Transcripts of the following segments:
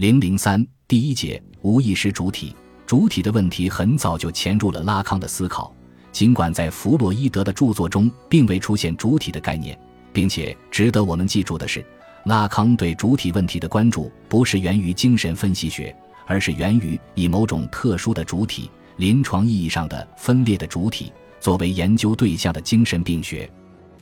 零零三第一节无意识主体。主体的问题很早就潜入了拉康的思考，尽管在弗洛伊德的著作中并未出现主体的概念，并且值得我们记住的是，拉康对主体问题的关注不是源于精神分析学，而是源于以某种特殊的主体、临床意义上的分裂的主体作为研究对象的精神病学，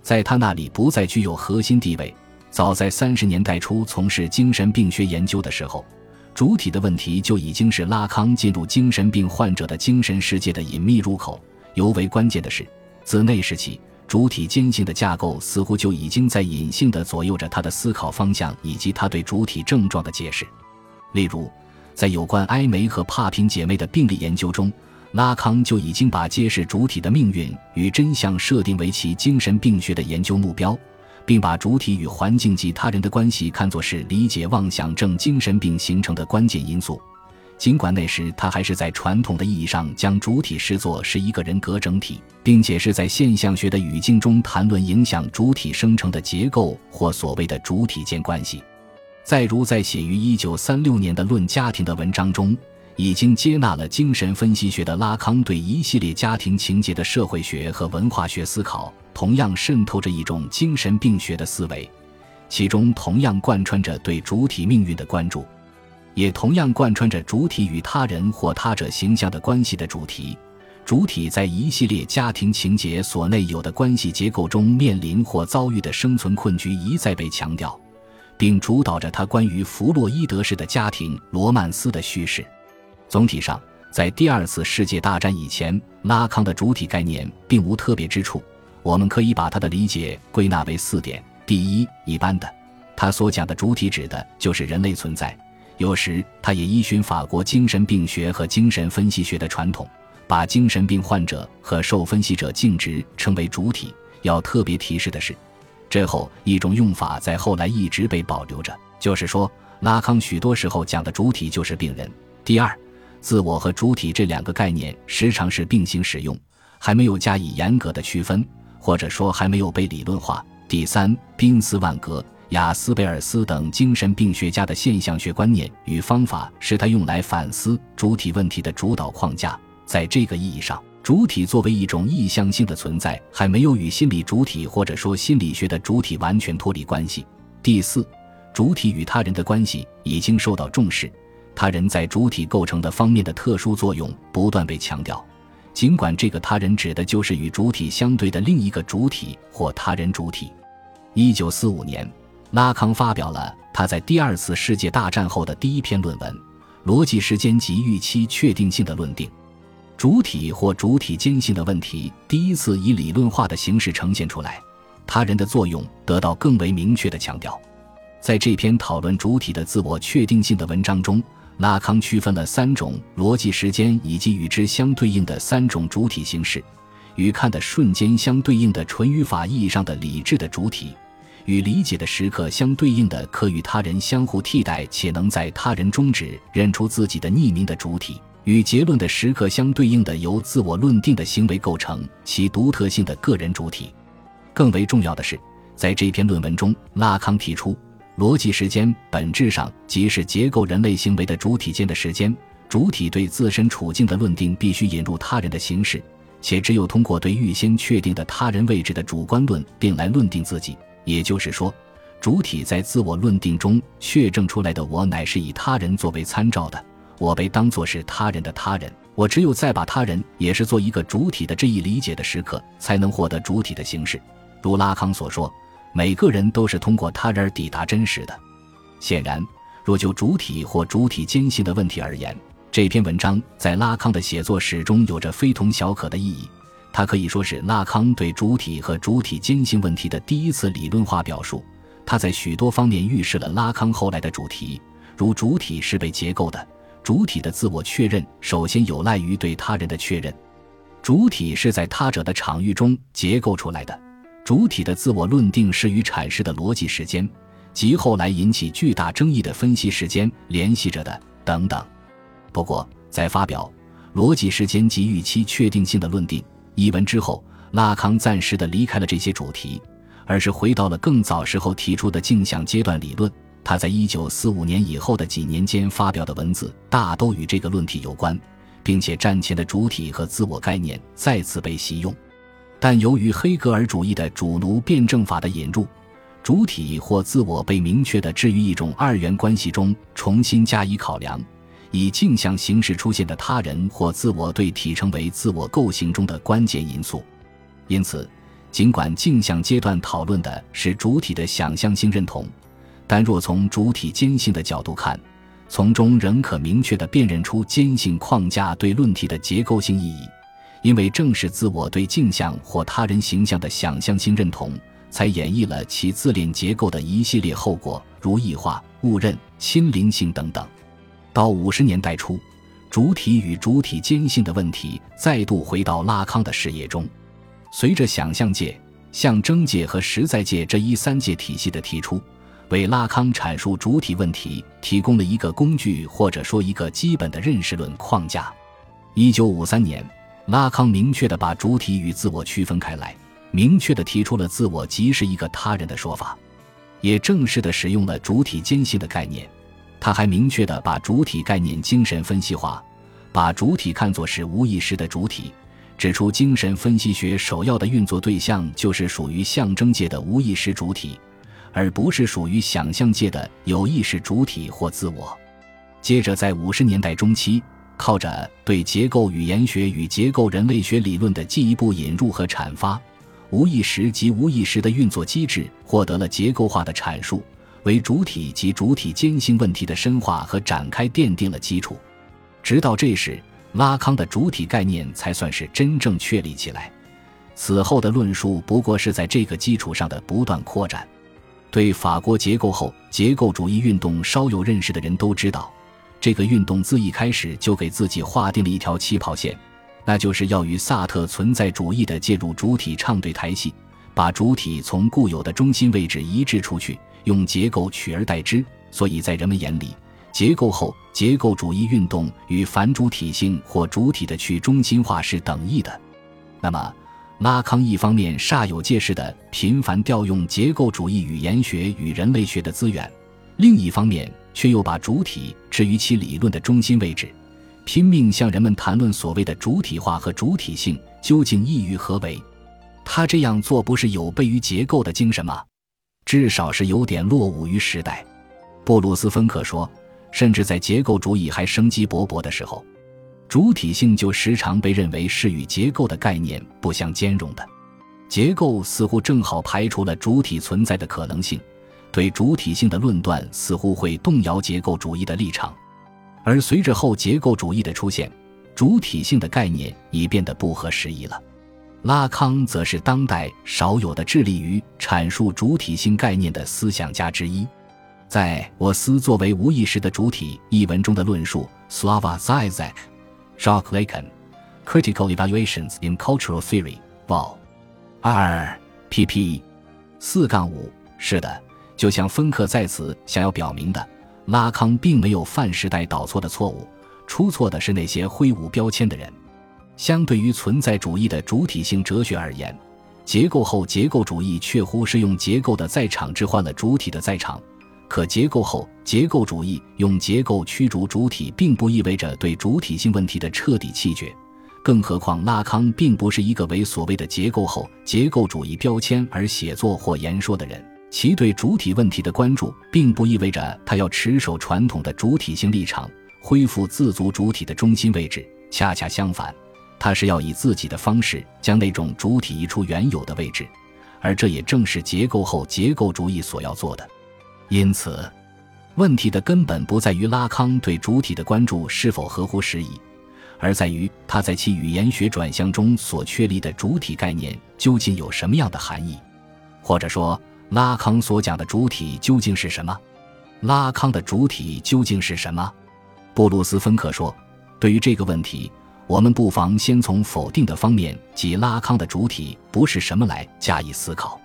在他那里不再具有核心地位。早在三十年代初从事精神病学研究的时候。主体的问题就已经是拉康进入精神病患者的精神世界的隐秘入口。尤为关键的是，自那时起，主体坚信的架构似乎就已经在隐性地左右着他的思考方向以及他对主体症状的解释。例如，在有关埃梅和帕平姐妹的病例研究中，拉康就已经把揭示主体的命运与真相设定为其精神病学的研究目标。并把主体与环境及他人的关系看作是理解妄想症精神病形成的关键因素，尽管那时他还是在传统的意义上将主体视作是一个人格整体，并且是在现象学的语境中谈论影响主体生成的结构或所谓的主体间关系。再如在写于1936年的《论家庭》的文章中，已经接纳了精神分析学的拉康对一系列家庭情节的社会学和文化学思考。同样渗透着一种精神病学的思维，其中同样贯穿着对主体命运的关注，也同样贯穿着主体与他人或他者形象的关系的主题。主体在一系列家庭情节所内有的关系结构中面临或遭遇的生存困局一再被强调，并主导着他关于弗洛伊德式的家庭罗曼斯的叙事。总体上，在第二次世界大战以前，拉康的主体概念并无特别之处。我们可以把他的理解归纳为四点：第一，一般的，他所讲的主体指的就是人类存在。有时，他也依循法国精神病学和精神分析学的传统，把精神病患者和受分析者径直称为主体。要特别提示的是，这后一种用法在后来一直被保留着，就是说，拉康许多时候讲的主体就是病人。第二，自我和主体这两个概念时常是并行使用，还没有加以严格的区分。或者说还没有被理论化。第三，宾斯万格、雅斯贝尔斯等精神病学家的现象学观念与方法是他用来反思主体问题的主导框架。在这个意义上，主体作为一种意向性的存在，还没有与心理主体或者说心理学的主体完全脱离关系。第四，主体与他人的关系已经受到重视，他人在主体构成的方面的特殊作用不断被强调。尽管这个他人指的就是与主体相对的另一个主体或他人主体。一九四五年，拉康发表了他在第二次世界大战后的第一篇论文《逻辑时间及预期确定性的论定》，主体或主体间性的问题第一次以理论化的形式呈现出来，他人的作用得到更为明确的强调。在这篇讨论主体的自我确定性的文章中。拉康区分了三种逻辑时间以及与之相对应的三种主体形式：与看的瞬间相对应的纯语法意义上的理智的主体，与理解的时刻相对应的可与他人相互替代且能在他人中指认出自己的匿名的主体，与结论的时刻相对应的由自我论定的行为构成其独特性的个人主体。更为重要的是，在这篇论文中，拉康提出。逻辑时间本质上即是结构人类行为的主体间的时间。主体对自身处境的论定必须引入他人的形式，且只有通过对预先确定的他人位置的主观论定来论定自己。也就是说，主体在自我论定中确证出来的我，乃是以他人作为参照的。我被当作是他人的他人。我只有在把他人也是做一个主体的这一理解的时刻，才能获得主体的形式。如拉康所说。每个人都是通过他人抵达真实的。显然，若就主体或主体间性的问题而言，这篇文章在拉康的写作史中有着非同小可的意义。它可以说是拉康对主体和主体间性问题的第一次理论化表述。它在许多方面预示了拉康后来的主题，如主体是被结构的，主体的自我确认首先有赖于对他人的确认，主体是在他者的场域中结构出来的。主体的自我论定是与阐释的逻辑时间及后来引起巨大争议的分析时间联系着的等等。不过，在发表《逻辑时间及预期确定性的论定》一文之后，拉康暂时的离开了这些主题，而是回到了更早时候提出的镜像阶段理论，他在一九四五年以后的几年间发表的文字大都与这个论题有关，并且战前的主体和自我概念再次被习用。但由于黑格尔主义的主奴辩证法的引入，主体或自我被明确地置于一种二元关系中，重新加以考量，以镜像形式出现的他人或自我对体成为自我构型中的关键因素。因此，尽管镜像阶段讨论的是主体的想象性认同。但若从主体坚信的角度看，从中仍可明确地辨认出坚信框架对论题的结构性意义，因为正是自我对镜像或他人形象的想象性认同，才演绎了其自恋结构的一系列后果，如异化、误认、亲灵性等等。到五十年代初，主体与主体坚信的问题再度回到拉康的视野中，随着想象界、象征界和实在界这一三界体系的提出。为拉康阐述主体问题提供了一个工具，或者说一个基本的认识论框架。一九五三年，拉康明确地把主体与自我区分开来，明确地提出了自我即是一个他人的说法，也正式地使用了主体坚信的概念。他还明确地把主体概念精神分析化，把主体看作是无意识的主体，指出精神分析学首要的运作对象就是属于象征界的无意识主体。而不是属于想象界的有意识主体或自我。接着，在五十年代中期，靠着对结构语言学与结构人类学理论的进一步引入和阐发，无意识及无意识的运作机制获得了结构化的阐述，为主体及主体间性问题的深化和展开奠定了基础。直到这时，拉康的主体概念才算是真正确立起来。此后的论述不过是在这个基础上的不断扩展。对法国结构后结构主义运动稍有认识的人都知道，这个运动自一开始就给自己划定了一条起跑线，那就是要与萨特存在主义的介入主体唱对台戏，把主体从固有的中心位置移植出去，用结构取而代之。所以在人们眼里，结构后结构主义运动与反主体性或主体的去中心化是等义的。那么。拉康一方面煞有介事地频繁调用结构主义语言学与人类学的资源，另一方面却又把主体置于其理论的中心位置，拼命向人们谈论所谓的主体化和主体性究竟意欲何为。他这样做不是有悖于结构的精神吗？至少是有点落伍于时代。布鲁斯·芬克说，甚至在结构主义还生机勃勃的时候。主体性就时常被认为是与结构的概念不相兼容的，结构似乎正好排除了主体存在的可能性，对主体性的论断似乎会动摇结构主义的立场。而随着后结构主义的出现，主体性的概念已变得不合时宜了。拉康则是当代少有的致力于阐述主体性概念的思想家之一，在我思作为无意识的主体一文中的论述，Slava Zizek。Jacques Lacan, Critical Evaluations in Cultural Theory, Vol. 二 pp. 四杠五。是的，就像芬克在此想要表明的，拉康并没有犯时代导错的错误，出错的是那些挥舞标签的人。相对于存在主义的主体性哲学而言，结构后结构主义确乎是用结构的在场置换了主体的在场。可结构后结构主义用结构驱逐主体，并不意味着对主体性问题的彻底弃绝。更何况拉康并不是一个为所谓的结构后结构主义标签而写作或言说的人，其对主体问题的关注，并不意味着他要持守传统的主体性立场，恢复自足主体的中心位置。恰恰相反，他是要以自己的方式将那种主体移出原有的位置，而这也正是结构后结构主义所要做的。因此，问题的根本不在于拉康对主体的关注是否合乎时宜，而在于他在其语言学转向中所确立的主体概念究竟有什么样的含义，或者说，拉康所讲的主体究竟是什么？拉康的主体究竟是什么？布鲁斯·芬克说：“对于这个问题，我们不妨先从否定的方面，即拉康的主体不是什么来加以思考。”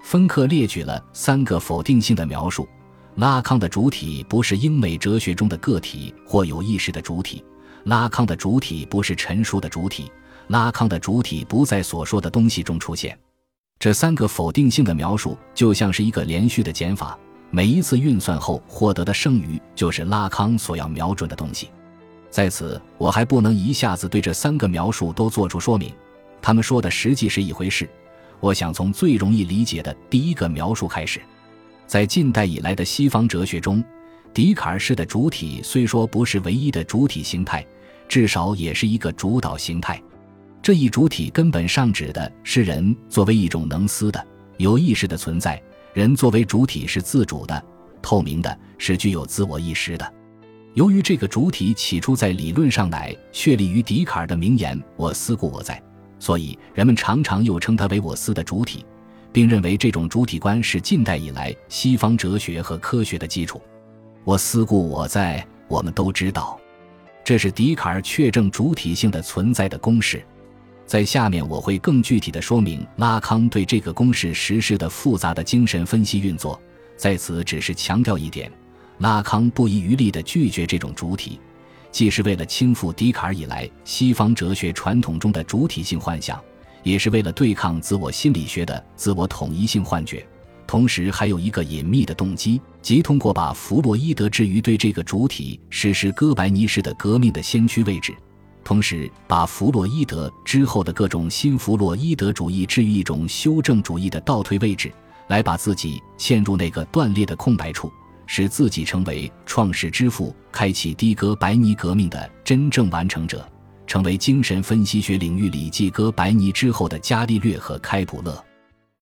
芬克列举了三个否定性的描述：拉康的主体不是英美哲学中的个体或有意识的主体；拉康的主体不是陈述的主体；拉康的主体不在所说的东西中出现。这三个否定性的描述就像是一个连续的减法，每一次运算后获得的剩余就是拉康所要瞄准的东西。在此，我还不能一下子对这三个描述都做出说明，他们说的实际是一回事。我想从最容易理解的第一个描述开始。在近代以来的西方哲学中，笛卡尔式的主体虽说不是唯一的主体形态，至少也是一个主导形态。这一主体根本上指的是人作为一种能思的、有意识的存在。人作为主体是自主的、透明的，是具有自我意识的。由于这个主体起初在理论上乃确立于笛卡尔的名言“我思故我在”，所以人们常常又称它为“我思”的主体，并认为这种主体观是近代以来西方哲学和科学的基础。“我思故我在”，我们都知道，这是笛卡尔确证主体性的存在的公式。在下面我会更具体的说明拉康对这个公式实施的复杂的精神分析运作，在此只是强调一点。拉康不遗余力地拒绝这种主体，既是为了倾覆笛卡尔以来西方哲学传统中的主体性幻想，也是为了对抗自我心理学的自我统一性幻觉。同时，还有一个隐秘的动机，即通过把弗洛伊德置于对这个主体实施哥白尼式的革命的先驱位置，同时把弗洛伊德之后的各种新弗洛伊德主义置于一种修正主义的倒退位置，来把自己嵌入那个断裂的空白处。使自己成为创世之父、开启的哥白尼革命的真正完成者，成为精神分析学领域里继哥白尼之后的伽利略和开普勒。